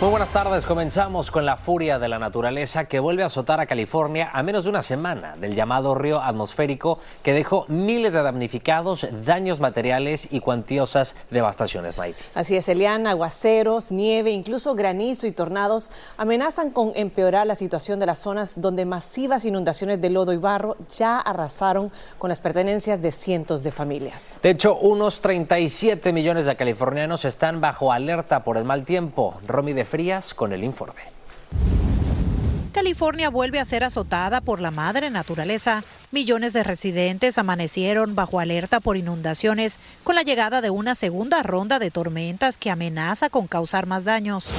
Muy buenas tardes, comenzamos con la furia de la naturaleza que vuelve a azotar a California a menos de una semana del llamado río atmosférico que dejó miles de damnificados, daños materiales y cuantiosas devastaciones, Maite. Así es, Eliana, aguaceros, nieve, incluso granizo y tornados amenazan con empeorar la situación de las zonas donde masivas inundaciones de lodo y barro ya arrasaron con las pertenencias de cientos de familias. De hecho, unos 37 millones de californianos están bajo alerta por el mal tiempo. Romy de Frías con el informe. California vuelve a ser azotada por la madre naturaleza. Millones de residentes amanecieron bajo alerta por inundaciones con la llegada de una segunda ronda de tormentas que amenaza con causar más daños.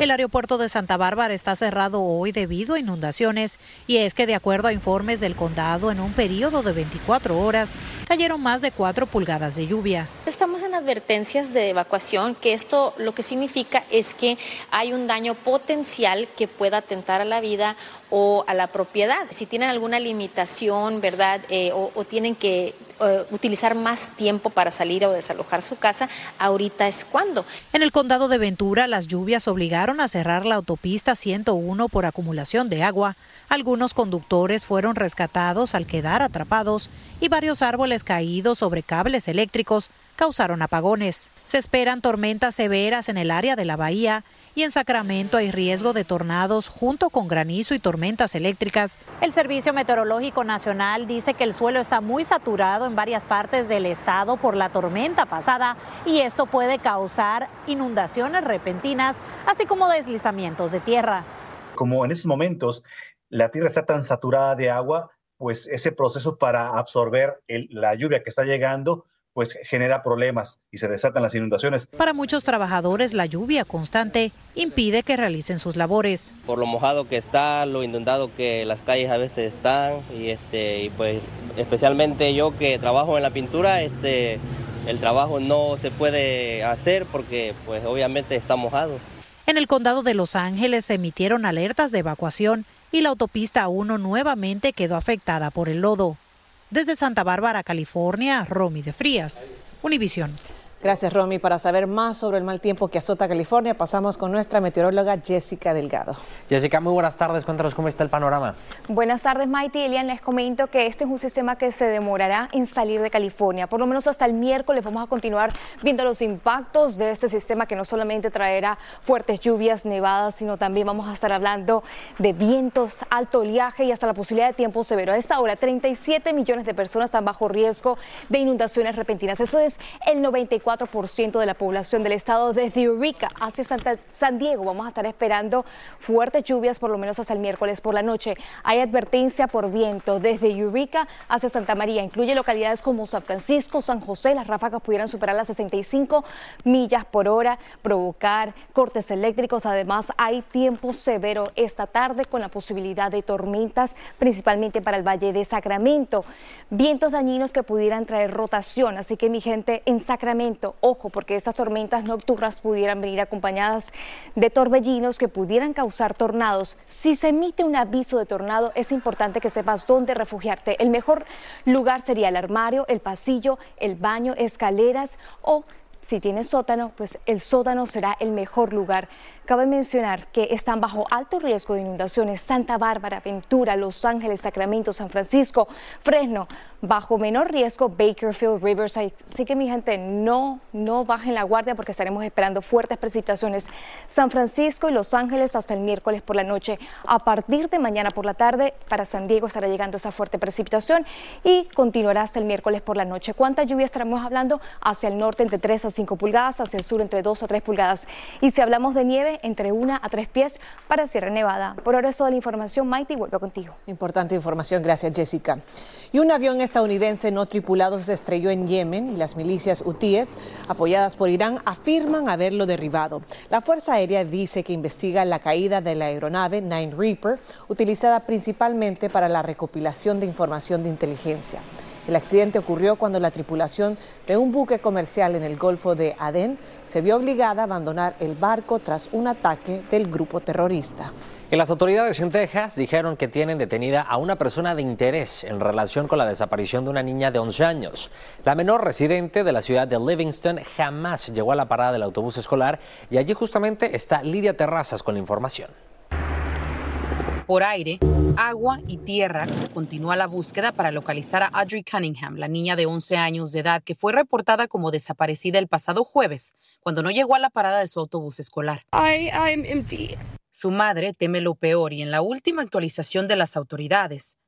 El aeropuerto de Santa Bárbara está cerrado hoy debido a inundaciones y es que de acuerdo a informes del condado en un periodo de 24 horas cayeron más de 4 pulgadas de lluvia. Estamos en advertencias de evacuación, que esto lo que significa es que hay un daño potencial que pueda atentar a la vida o a la propiedad. Si tienen alguna limitación, ¿verdad? Eh, o, o tienen que eh, utilizar más tiempo para salir o desalojar su casa, ahorita es cuando. En el condado de Ventura, las lluvias obligaron a cerrar la autopista 101 por acumulación de agua. Algunos conductores fueron rescatados al quedar atrapados y varios árboles caídos sobre cables eléctricos causaron apagones. Se esperan tormentas severas en el área de la bahía y en Sacramento hay riesgo de tornados junto con granizo y tormentas eléctricas. El Servicio Meteorológico Nacional dice que el suelo está muy saturado en varias partes del estado por la tormenta pasada y esto puede causar inundaciones repentinas, así como deslizamientos de tierra. Como en estos momentos la tierra está tan saturada de agua, pues ese proceso para absorber la lluvia que está llegando pues genera problemas y se desatan las inundaciones. Para muchos trabajadores la lluvia constante impide que realicen sus labores. Por lo mojado que está, lo inundado que las calles a veces están y este y pues especialmente yo que trabajo en la pintura, este el trabajo no se puede hacer porque pues obviamente está mojado. En el condado de Los Ángeles se emitieron alertas de evacuación y la autopista 1 nuevamente quedó afectada por el lodo. Desde Santa Bárbara, California, Romy de Frías, Univisión. Gracias, Romy. Para saber más sobre el mal tiempo que azota California, pasamos con nuestra meteoróloga Jessica Delgado. Jessica, muy buenas tardes. Cuéntanos cómo está el panorama. Buenas tardes, Maite y Elian. Les comento que este es un sistema que se demorará en salir de California. Por lo menos hasta el miércoles vamos a continuar viendo los impactos de este sistema que no solamente traerá fuertes lluvias, nevadas, sino también vamos a estar hablando de vientos, alto oleaje y hasta la posibilidad de tiempo severo. A esta hora, 37 millones de personas están bajo riesgo de inundaciones repentinas. Eso es el 94 ciento de la población del estado desde Eureka hacia Santa, San Diego. Vamos a estar esperando fuertes lluvias por lo menos hasta el miércoles por la noche. Hay advertencia por viento desde Eureka hacia Santa María. Incluye localidades como San Francisco, San José. Las ráfagas pudieran superar las 65 millas por hora, provocar cortes eléctricos. Además, hay tiempo severo esta tarde con la posibilidad de tormentas, principalmente para el Valle de Sacramento. Vientos dañinos que pudieran traer rotación. Así que mi gente en Sacramento Ojo, porque estas tormentas nocturnas pudieran venir acompañadas de torbellinos que pudieran causar tornados. Si se emite un aviso de tornado, es importante que sepas dónde refugiarte. El mejor lugar sería el armario, el pasillo, el baño, escaleras o si tienes sótano, pues el sótano será el mejor lugar. Cabe mencionar que están bajo alto riesgo de inundaciones Santa Bárbara, Ventura, Los Ángeles, Sacramento, San Francisco, Fresno, bajo menor riesgo Bakerfield, Riverside. Así que mi gente, no, no bajen la guardia porque estaremos esperando fuertes precipitaciones. San Francisco y Los Ángeles hasta el miércoles por la noche. A partir de mañana por la tarde, para San Diego estará llegando esa fuerte precipitación y continuará hasta el miércoles por la noche. ¿Cuánta lluvia estaremos hablando? Hacia el norte entre 3 a 5 pulgadas, hacia el sur entre 2 a 3 pulgadas. Y si hablamos de nieve, entre 1 a 3 pies para Sierra Nevada. Por ahora es toda la información. Mighty, vuelvo contigo. Importante información, gracias Jessica. Y un avión estadounidense no tripulado se estrelló en Yemen y las milicias hutíes, apoyadas por Irán, afirman haberlo derribado. La Fuerza Aérea dice que investiga la caída de la aeronave Nine Reaper, utilizada principalmente para la recopilación de información de inteligencia. El accidente ocurrió cuando la tripulación de un buque comercial en el Golfo de Adén se vio obligada a abandonar el barco tras un ataque del grupo terrorista. Y las autoridades en Texas dijeron que tienen detenida a una persona de interés en relación con la desaparición de una niña de 11 años. La menor residente de la ciudad de Livingston jamás llegó a la parada del autobús escolar y allí justamente está Lidia Terrazas con la información. Por aire, agua y tierra continúa la búsqueda para localizar a Audrey Cunningham, la niña de 11 años de edad que fue reportada como desaparecida el pasado jueves, cuando no llegó a la parada de su autobús escolar. Su madre teme lo peor y en la última actualización de las autoridades,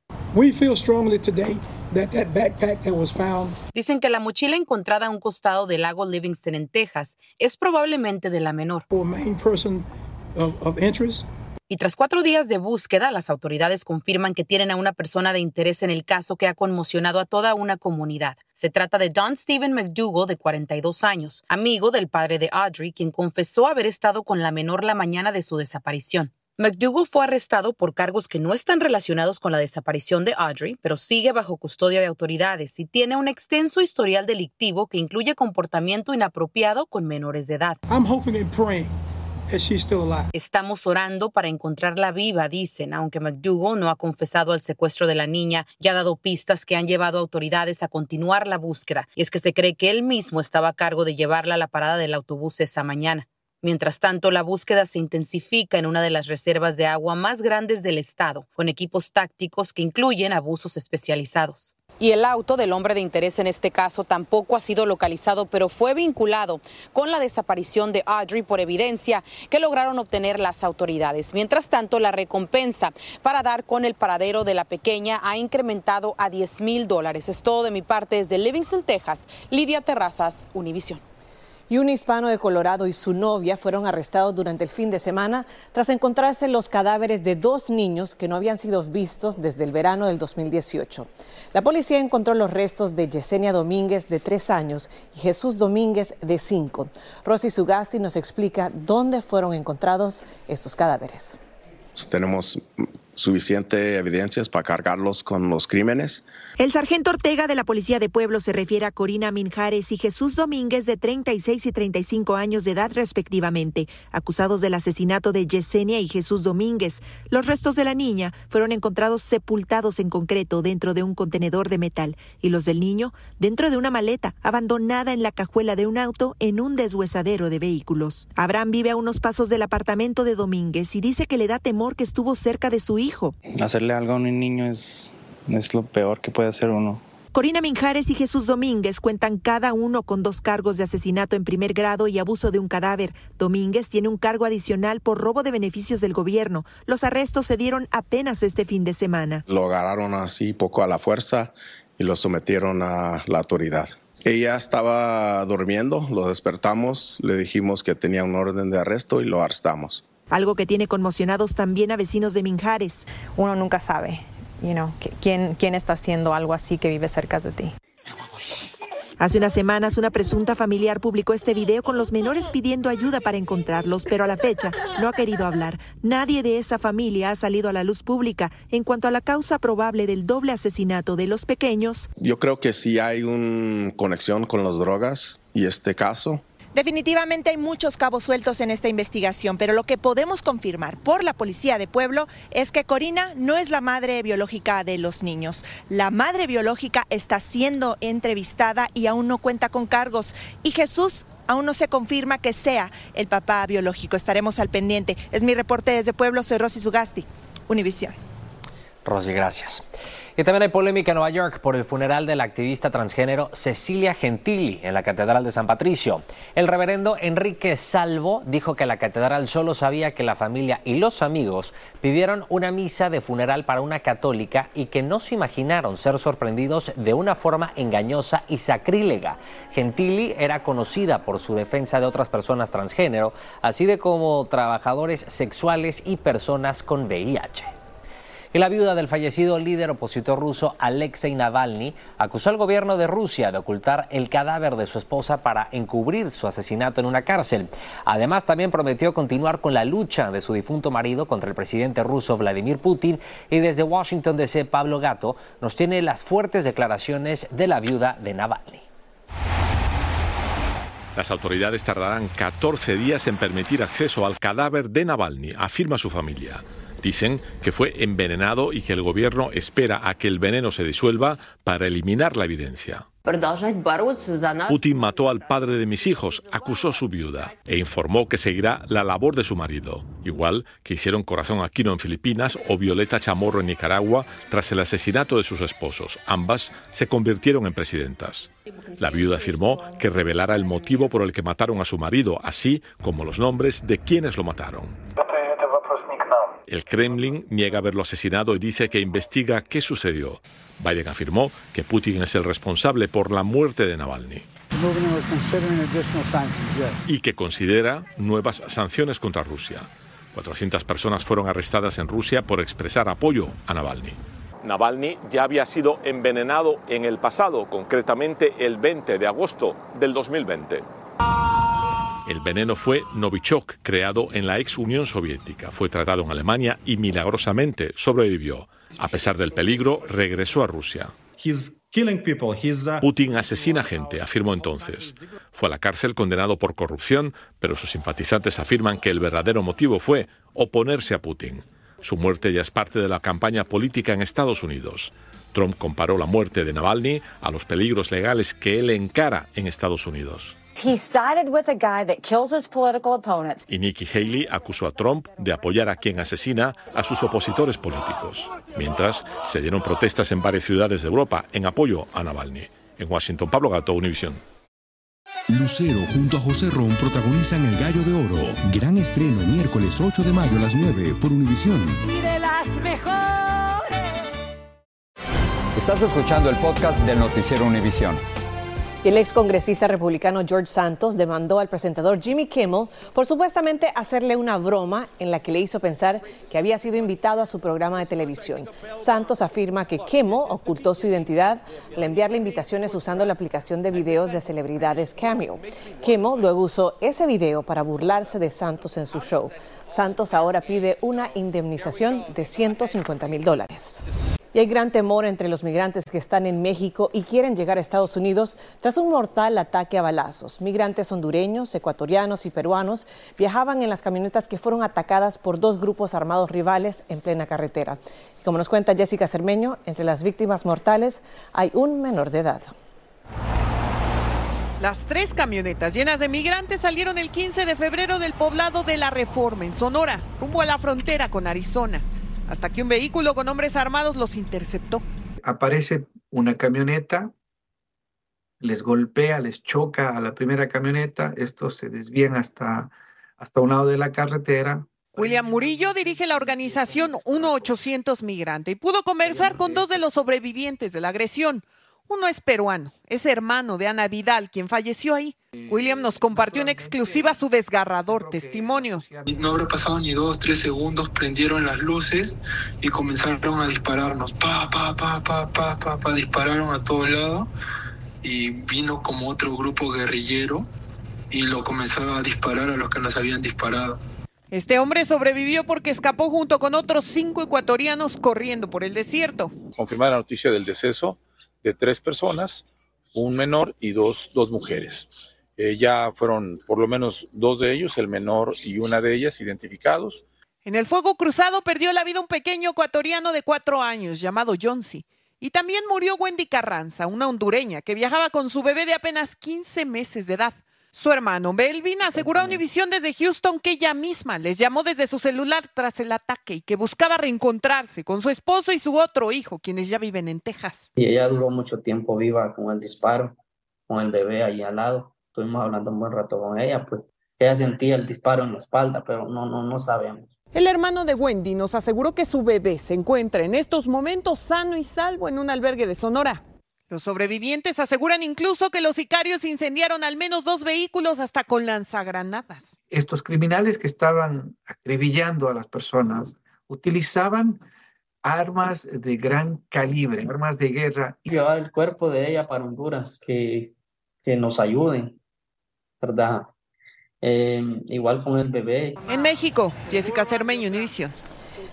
Dicen que la mochila encontrada a un costado del lago Livingston en Texas es probablemente de la menor. Y tras cuatro días de búsqueda, las autoridades confirman que tienen a una persona de interés en el caso que ha conmocionado a toda una comunidad. Se trata de Don Stephen McDougall, de 42 años, amigo del padre de Audrey, quien confesó haber estado con la menor la mañana de su desaparición. McDougall fue arrestado por cargos que no están relacionados con la desaparición de Audrey, pero sigue bajo custodia de autoridades y tiene un extenso historial delictivo que incluye comportamiento inapropiado con menores de edad. Estamos orando para encontrarla viva, dicen, aunque McDougall no ha confesado al secuestro de la niña y ha dado pistas que han llevado a autoridades a continuar la búsqueda. Y es que se cree que él mismo estaba a cargo de llevarla a la parada del autobús esa mañana. Mientras tanto, la búsqueda se intensifica en una de las reservas de agua más grandes del estado, con equipos tácticos que incluyen abusos especializados. Y el auto del hombre de interés en este caso tampoco ha sido localizado, pero fue vinculado con la desaparición de Audrey por evidencia que lograron obtener las autoridades. Mientras tanto, la recompensa para dar con el paradero de la pequeña ha incrementado a 10 mil dólares. Es todo de mi parte desde Livingston, Texas. Lidia Terrazas, Univision y un hispano de Colorado y su novia fueron arrestados durante el fin de semana tras encontrarse los cadáveres de dos niños que no habían sido vistos desde el verano del 2018. La policía encontró los restos de Yesenia Domínguez de tres años y Jesús Domínguez de cinco. Rosy Sugasti nos explica dónde fueron encontrados estos cadáveres. Tenemos suficiente evidencias para cargarlos con los crímenes. El sargento Ortega de la Policía de Pueblo se refiere a Corina Minjares y Jesús Domínguez de 36 y 35 años de edad respectivamente, acusados del asesinato de Yesenia y Jesús Domínguez. Los restos de la niña fueron encontrados sepultados en concreto dentro de un contenedor de metal y los del niño dentro de una maleta abandonada en la cajuela de un auto en un deshuesadero de vehículos. Abraham vive a unos pasos del apartamento de Domínguez y dice que le da temor que estuvo cerca de su hijo Hacerle algo a un niño es, es lo peor que puede hacer uno. Corina Minjares y Jesús Domínguez cuentan cada uno con dos cargos de asesinato en primer grado y abuso de un cadáver. Domínguez tiene un cargo adicional por robo de beneficios del gobierno. Los arrestos se dieron apenas este fin de semana. Lo agarraron así poco a la fuerza y lo sometieron a la autoridad. Ella estaba durmiendo, lo despertamos, le dijimos que tenía un orden de arresto y lo arrestamos algo que tiene conmocionados también a vecinos de Minjares. Uno nunca sabe, you know, quién, quién está haciendo algo así que vive cerca de ti. Hace unas semanas una presunta familiar publicó este video con los menores pidiendo ayuda para encontrarlos, pero a la fecha no ha querido hablar. Nadie de esa familia ha salido a la luz pública en cuanto a la causa probable del doble asesinato de los pequeños. Yo creo que sí hay una conexión con las drogas y este caso Definitivamente hay muchos cabos sueltos en esta investigación, pero lo que podemos confirmar por la Policía de Pueblo es que Corina no es la madre biológica de los niños. La madre biológica está siendo entrevistada y aún no cuenta con cargos. Y Jesús aún no se confirma que sea el papá biológico. Estaremos al pendiente. Es mi reporte desde Pueblo, soy Rosy Sugasti, Univisión. Rosy, gracias. Y también hay polémica en Nueva York por el funeral de la activista transgénero Cecilia Gentili en la Catedral de San Patricio. El reverendo Enrique Salvo dijo que la catedral solo sabía que la familia y los amigos pidieron una misa de funeral para una católica y que no se imaginaron ser sorprendidos de una forma engañosa y sacrílega. Gentili era conocida por su defensa de otras personas transgénero, así de como trabajadores sexuales y personas con VIH. La viuda del fallecido líder opositor ruso Alexei Navalny acusó al gobierno de Rusia de ocultar el cadáver de su esposa para encubrir su asesinato en una cárcel. Además, también prometió continuar con la lucha de su difunto marido contra el presidente ruso Vladimir Putin. Y desde Washington DC, Pablo Gato nos tiene las fuertes declaraciones de la viuda de Navalny. Las autoridades tardarán 14 días en permitir acceso al cadáver de Navalny, afirma su familia. Dicen que fue envenenado y que el gobierno espera a que el veneno se disuelva para eliminar la evidencia. Putin mató al padre de mis hijos, acusó su viuda, e informó que seguirá la labor de su marido, igual que hicieron Corazón Aquino en Filipinas o Violeta Chamorro en Nicaragua tras el asesinato de sus esposos. Ambas se convirtieron en presidentas. La viuda afirmó que revelará el motivo por el que mataron a su marido, así como los nombres de quienes lo mataron. El Kremlin niega haberlo asesinado y dice que investiga qué sucedió. Biden afirmó que Putin es el responsable por la muerte de Navalny y que considera nuevas sanciones contra Rusia. 400 personas fueron arrestadas en Rusia por expresar apoyo a Navalny. Navalny ya había sido envenenado en el pasado, concretamente el 20 de agosto del 2020. El veneno fue Novichok, creado en la ex Unión Soviética. Fue tratado en Alemania y milagrosamente sobrevivió. A pesar del peligro, regresó a Rusia. Putin asesina gente, afirmó entonces. Fue a la cárcel condenado por corrupción, pero sus simpatizantes afirman que el verdadero motivo fue oponerse a Putin. Su muerte ya es parte de la campaña política en Estados Unidos. Trump comparó la muerte de Navalny a los peligros legales que él encara en Estados Unidos. Y Nikki Haley acusó a Trump de apoyar a quien asesina a sus opositores políticos. Mientras, se dieron protestas en varias ciudades de Europa en apoyo a Navalny. En Washington, Pablo Gato, Univision. Lucero junto a José Ron protagonizan El Gallo de Oro. Gran estreno miércoles 8 de mayo a las 9 por Univisión. Y de las mejores. Estás escuchando el podcast del noticiero Univisión el ex congresista republicano George Santos demandó al presentador Jimmy Kimmel por supuestamente hacerle una broma en la que le hizo pensar que había sido invitado a su programa de televisión. Santos afirma que Kimmel ocultó su identidad al enviarle invitaciones usando la aplicación de videos de celebridades Cameo. Kimmel luego usó ese video para burlarse de Santos en su show. Santos ahora pide una indemnización de 150 mil dólares. Y hay gran temor entre los migrantes que están en México y quieren llegar a Estados Unidos tras un mortal ataque a balazos. Migrantes hondureños, ecuatorianos y peruanos viajaban en las camionetas que fueron atacadas por dos grupos armados rivales en plena carretera. como nos cuenta Jessica Cermeño, entre las víctimas mortales hay un menor de edad. Las tres camionetas llenas de migrantes salieron el 15 de febrero del poblado de La Reforma, en Sonora, rumbo a la frontera con Arizona hasta que un vehículo con hombres armados los interceptó. Aparece una camioneta, les golpea, les choca a la primera camioneta, estos se desvían hasta, hasta un lado de la carretera. William Murillo dirige la organización 1-800 Migrante y pudo conversar con dos de los sobrevivientes de la agresión. Uno es peruano, es hermano de Ana Vidal, quien falleció ahí. William nos compartió en exclusiva su desgarrador testimonio. No habrá pasado ni dos, tres segundos, prendieron las luces y comenzaron a dispararnos. Pa, pa, pa, pa, pa, pa, pa, dispararon a todo lado y vino como otro grupo guerrillero y lo comenzaron a disparar a los que nos habían disparado. Este hombre sobrevivió porque escapó junto con otros cinco ecuatorianos corriendo por el desierto. Confirmar la noticia del deceso de tres personas, un menor y dos, dos mujeres. Eh, ya fueron por lo menos dos de ellos, el menor y una de ellas, identificados. En el fuego cruzado perdió la vida un pequeño ecuatoriano de cuatro años llamado Jonsi. Y también murió Wendy Carranza, una hondureña que viajaba con su bebé de apenas 15 meses de edad. Su hermano Belvin aseguró a Univision desde Houston que ella misma les llamó desde su celular tras el ataque y que buscaba reencontrarse con su esposo y su otro hijo, quienes ya viven en Texas. Y ella duró mucho tiempo viva con el disparo, con el bebé ahí al lado. Estuvimos hablando un buen rato con ella, pues ella sentía el disparo en la espalda, pero no, no, no sabemos. El hermano de Wendy nos aseguró que su bebé se encuentra en estos momentos sano y salvo en un albergue de Sonora. Los sobrevivientes aseguran incluso que los sicarios incendiaron al menos dos vehículos hasta con lanzagranadas. Estos criminales que estaban acribillando a las personas utilizaban armas de gran calibre, armas de guerra. Llevar el cuerpo de ella para Honduras, que, que nos ayuden, ¿verdad? Eh, igual con el bebé. En México, Jessica Cermeño, Univision.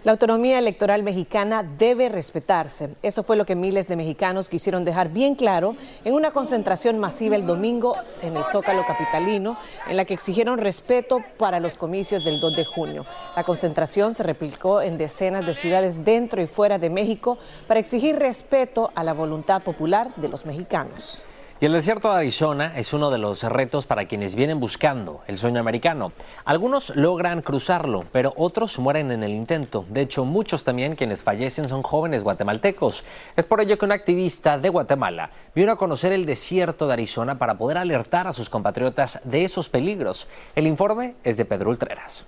La autonomía electoral mexicana debe respetarse. Eso fue lo que miles de mexicanos quisieron dejar bien claro en una concentración masiva el domingo en el Zócalo Capitalino, en la que exigieron respeto para los comicios del 2 de junio. La concentración se replicó en decenas de ciudades dentro y fuera de México para exigir respeto a la voluntad popular de los mexicanos. Y el desierto de Arizona es uno de los retos para quienes vienen buscando el sueño americano. Algunos logran cruzarlo, pero otros mueren en el intento. De hecho, muchos también quienes fallecen son jóvenes guatemaltecos. Es por ello que un activista de Guatemala vino a conocer el desierto de Arizona para poder alertar a sus compatriotas de esos peligros. El informe es de Pedro Ultreras.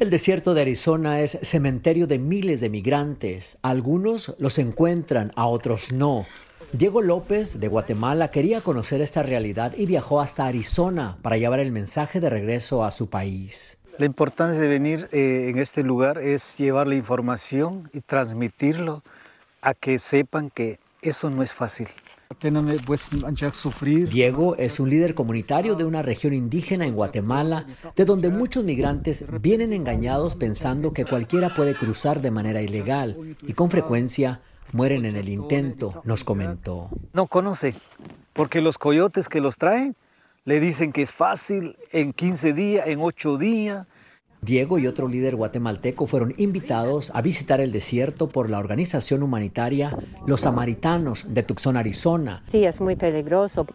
El desierto de Arizona es cementerio de miles de migrantes. Algunos los encuentran, a otros no. Diego López, de Guatemala, quería conocer esta realidad y viajó hasta Arizona para llevar el mensaje de regreso a su país. La importancia de venir eh, en este lugar es llevar la información y transmitirlo a que sepan que eso no es fácil. Diego es un líder comunitario de una región indígena en Guatemala, de donde muchos migrantes vienen engañados pensando que cualquiera puede cruzar de manera ilegal y con frecuencia mueren en el intento, nos comentó. No conoce, porque los coyotes que los traen le dicen que es fácil en 15 días, en 8 días. Diego y otro líder guatemalteco fueron invitados a visitar el desierto por la organización humanitaria Los Samaritanos de Tucson, Arizona. Sí, es muy peligroso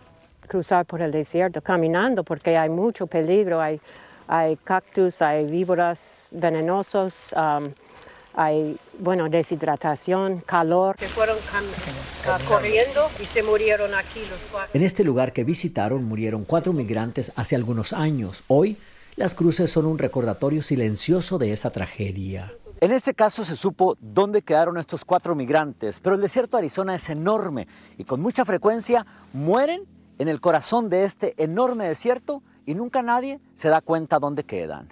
cruzar por el desierto caminando porque hay mucho peligro, hay, hay cactus, hay víboras venenosos. Um, hay, bueno, deshidratación, calor. Se fueron corriendo y se murieron aquí los cuatro. En este lugar que visitaron murieron cuatro migrantes hace algunos años. Hoy, las cruces son un recordatorio silencioso de esa tragedia. En este caso se supo dónde quedaron estos cuatro migrantes, pero el desierto de Arizona es enorme y con mucha frecuencia mueren en el corazón de este enorme desierto y nunca nadie se da cuenta dónde quedan.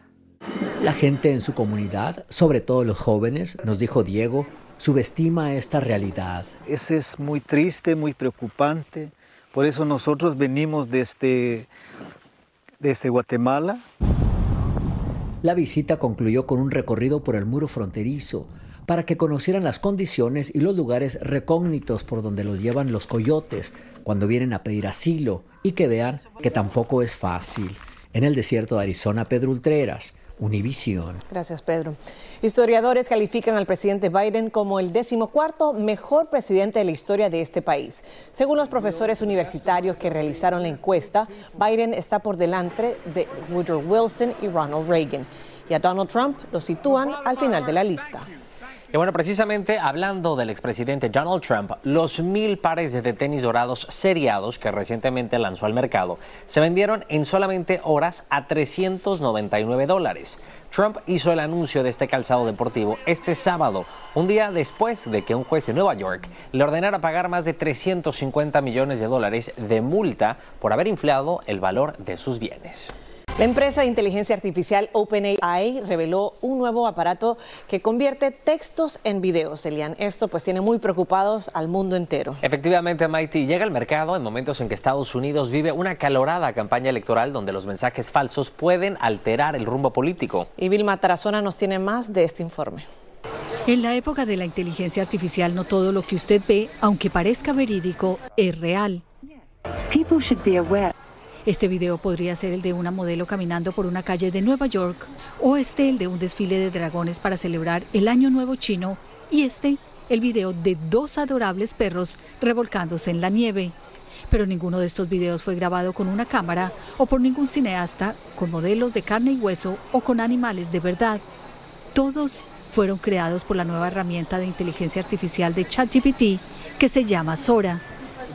La gente en su comunidad, sobre todo los jóvenes, nos dijo Diego, subestima esta realidad. Ese es muy triste, muy preocupante. Por eso nosotros venimos desde, desde Guatemala. La visita concluyó con un recorrido por el muro fronterizo para que conocieran las condiciones y los lugares recógnitos por donde los llevan los coyotes cuando vienen a pedir asilo y que vean que tampoco es fácil. En el desierto de Arizona, Pedro Ultreras, Univisión. Gracias, Pedro. Historiadores califican al presidente Biden como el decimocuarto mejor presidente de la historia de este país. Según los profesores universitarios que realizaron la encuesta, Biden está por delante de Woodrow Wilson y Ronald Reagan. Y a Donald Trump lo sitúan al final de la lista. Y bueno, precisamente hablando del expresidente Donald Trump, los mil pares de tenis dorados seriados que recientemente lanzó al mercado se vendieron en solamente horas a 399 dólares. Trump hizo el anuncio de este calzado deportivo este sábado, un día después de que un juez en Nueva York le ordenara pagar más de 350 millones de dólares de multa por haber inflado el valor de sus bienes. La empresa de inteligencia artificial OpenAI reveló un nuevo aparato que convierte textos en videos, Elian. Esto pues tiene muy preocupados al mundo entero. Efectivamente, Mighty llega al mercado en momentos en que Estados Unidos vive una calorada campaña electoral donde los mensajes falsos pueden alterar el rumbo político. Y Vilma Tarazona nos tiene más de este informe. En la época de la inteligencia artificial no todo lo que usted ve, aunque parezca verídico, es real. People should be aware. Este video podría ser el de una modelo caminando por una calle de Nueva York o este el de un desfile de dragones para celebrar el Año Nuevo chino y este el video de dos adorables perros revolcándose en la nieve. Pero ninguno de estos videos fue grabado con una cámara o por ningún cineasta con modelos de carne y hueso o con animales de verdad. Todos fueron creados por la nueva herramienta de inteligencia artificial de ChatGPT que se llama Sora.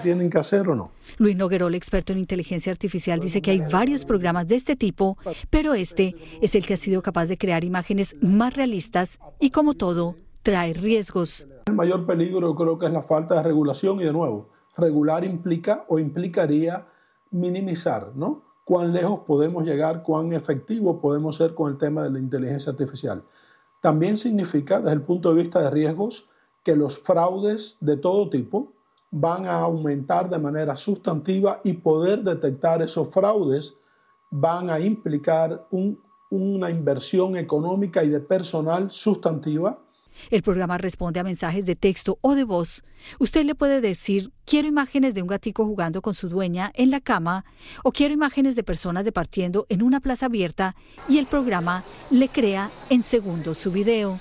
¿Tienen que hacer o no? Luis Noguerol, experto en inteligencia artificial, dice que hay varios programas de este tipo, pero este es el que ha sido capaz de crear imágenes más realistas y como todo, trae riesgos. El mayor peligro creo que es la falta de regulación y de nuevo, regular implica o implicaría minimizar, ¿no? Cuán lejos podemos llegar, cuán efectivo podemos ser con el tema de la inteligencia artificial. También significa, desde el punto de vista de riesgos, que los fraudes de todo tipo van a aumentar de manera sustantiva y poder detectar esos fraudes van a implicar una inversión económica y de personal sustantiva el programa responde a mensajes de texto o de voz. Usted le puede decir, quiero imágenes de un gatico jugando con su dueña en la cama o quiero imágenes de personas departiendo en una plaza abierta y el programa le crea en segundos su video.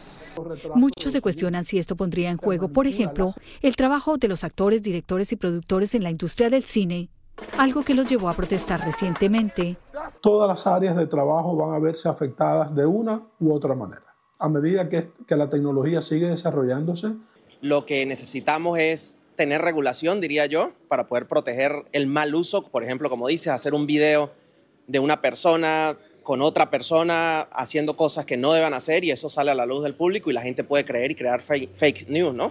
Muchos se cuestionan si esto pondría en juego, por ejemplo, el trabajo de los actores, directores y productores en la industria del cine, algo que los llevó a protestar recientemente. Todas las áreas de trabajo van a verse afectadas de una u otra manera a medida que, la tecnología sigue desarrollándose. Lo que necesitamos es tener regulación, diría yo, para poder proteger el mal uso. Por ejemplo, como dices, hacer un video de una persona con otra persona haciendo cosas que no deban hacer y eso sale a la luz del público y la gente puede creer y crear fake, news, ¿no?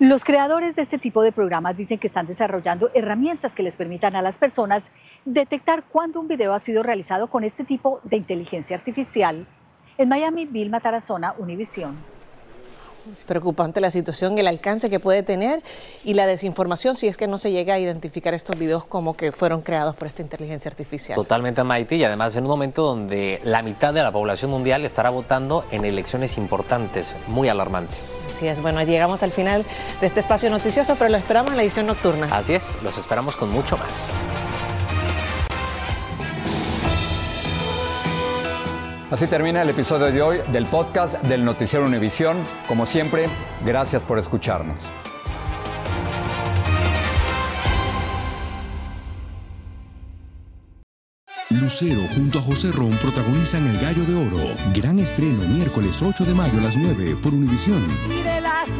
Los creadores de este tipo de programas dicen que están desarrollando herramientas que les permitan a las personas detectar cuándo un video ha sido realizado con este tipo de inteligencia artificial en Miami, Vilma Tarazona, Univisión. Es preocupante la situación, el alcance que puede tener y la desinformación si es que no se llega a identificar estos videos como que fueron creados por esta inteligencia artificial. Totalmente, Maite, y además en un momento donde la mitad de la población mundial estará votando en elecciones importantes, muy alarmante. Así es, bueno, llegamos al final de este espacio noticioso, pero lo esperamos en la edición nocturna. Así es, los esperamos con mucho más. Así termina el episodio de hoy del podcast del Noticiero Univisión. Como siempre, gracias por escucharnos. Lucero junto a José Ron protagonizan El Gallo de Oro. Gran estreno miércoles 8 de mayo a las 9 por Univisión. Y de las